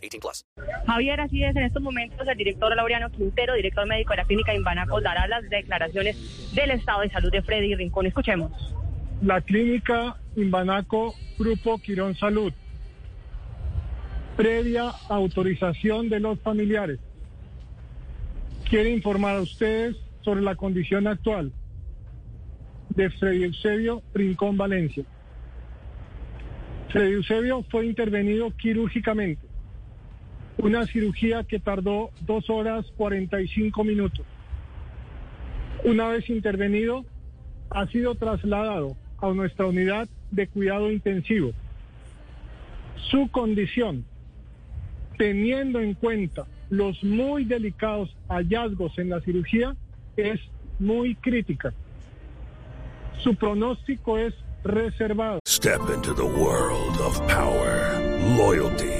18 plus. Javier, así es, en estos momentos el director Laureano Quintero, director médico de la clínica Imbanaco, dará las declaraciones del estado de salud de Freddy Rincón. Escuchemos. La clínica Imbanaco Grupo Quirón Salud, previa autorización de los familiares, quiere informar a ustedes sobre la condición actual de Freddy Eusebio Rincón Valencia. Freddy Eusebio fue intervenido quirúrgicamente, una cirugía que tardó dos horas 45 minutos. Una vez intervenido, ha sido trasladado a nuestra unidad de cuidado intensivo. Su condición, teniendo en cuenta los muy delicados hallazgos en la cirugía, es muy crítica. Su pronóstico es reservado. Step into the world of power, loyalty,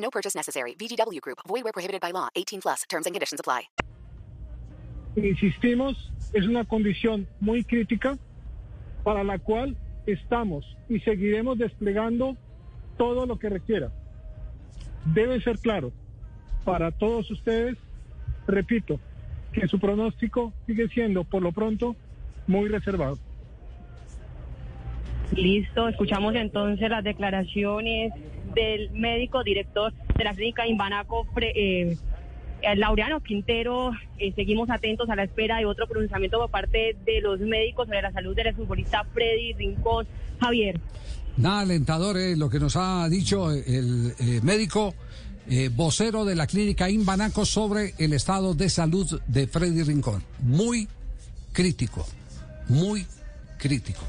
No purchase necessary. VGW Group. Void where prohibited by law. 18 plus. Terms and conditions apply. Insistimos, es una condición muy crítica para la cual estamos y seguiremos desplegando todo lo que requiera. Debe ser claro para todos ustedes, repito, que su pronóstico sigue siendo, por lo pronto, muy reservado. Listo, escuchamos entonces las declaraciones del médico director de la clínica Imbanaco, eh, eh, Laureano Quintero. Eh, seguimos atentos a la espera de otro pronunciamiento por parte de los médicos sobre la salud del futbolista Freddy Rincón. Javier. Nada alentador eh, lo que nos ha dicho el médico eh, vocero de la clínica Imbanaco sobre el estado de salud de Freddy Rincón. Muy crítico, muy crítico.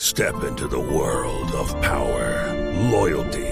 Step into the world of power, loyalty,